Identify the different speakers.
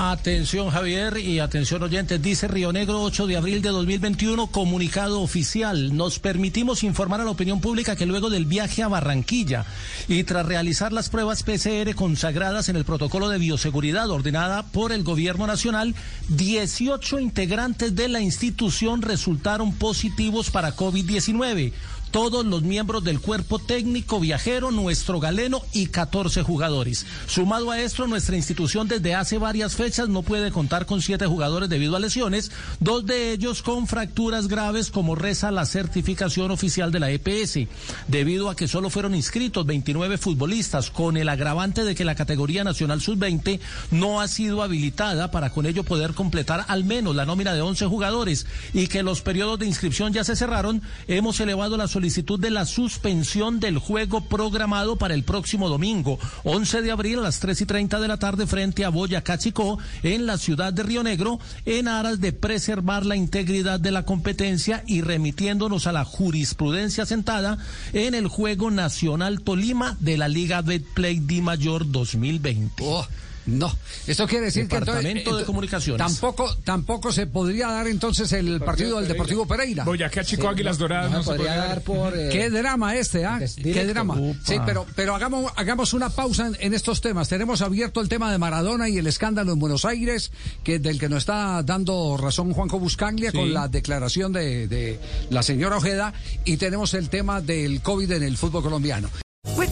Speaker 1: Atención Javier y atención oyentes, dice Río Negro 8 de abril de 2021, comunicado oficial. Nos permitimos informar a la opinión pública que luego del viaje a Barranquilla y tras realizar las pruebas PCR consagradas en el protocolo de bioseguridad ordenada por el gobierno nacional, 18 integrantes de la institución resultaron positivos para COVID-19 todos los miembros del cuerpo técnico viajero, nuestro galeno y 14 jugadores. Sumado a esto, nuestra institución desde hace varias fechas no puede contar con siete jugadores debido a lesiones, dos de ellos con fracturas graves como reza la certificación oficial de la EPS, debido a que solo fueron inscritos 29 futbolistas con el agravante de que la categoría nacional sub-20 no ha sido habilitada para con ello poder completar al menos la nómina de 11 jugadores y que los periodos de inscripción ya se cerraron, hemos elevado la solicitud de la suspensión del juego programado para el próximo domingo, 11 de abril a las 3 y 30 de la tarde frente a Boyacá Chicó, en la ciudad de Río Negro, en aras de preservar la integridad de la competencia y remitiéndonos a la jurisprudencia sentada en el Juego Nacional Tolima de la Liga Betplay Di Mayor 2020.
Speaker 2: No, eso quiere decir que
Speaker 1: entonces, de Comunicaciones.
Speaker 2: Tampoco, tampoco se podría dar entonces el partido del Deportivo Pereira.
Speaker 3: Boyacá Chico Águilas Doradas no, se podría dar
Speaker 2: por eh, qué drama este, ¿ah? Qué drama. Sí, pero pero hagamos hagamos una pausa en, estos temas. Tenemos abierto el tema de Maradona y el escándalo en Buenos Aires, que del que nos está dando razón Juanjo Buscanglia con la declaración de, de la señora Ojeda y tenemos el tema del COVID en el fútbol colombiano.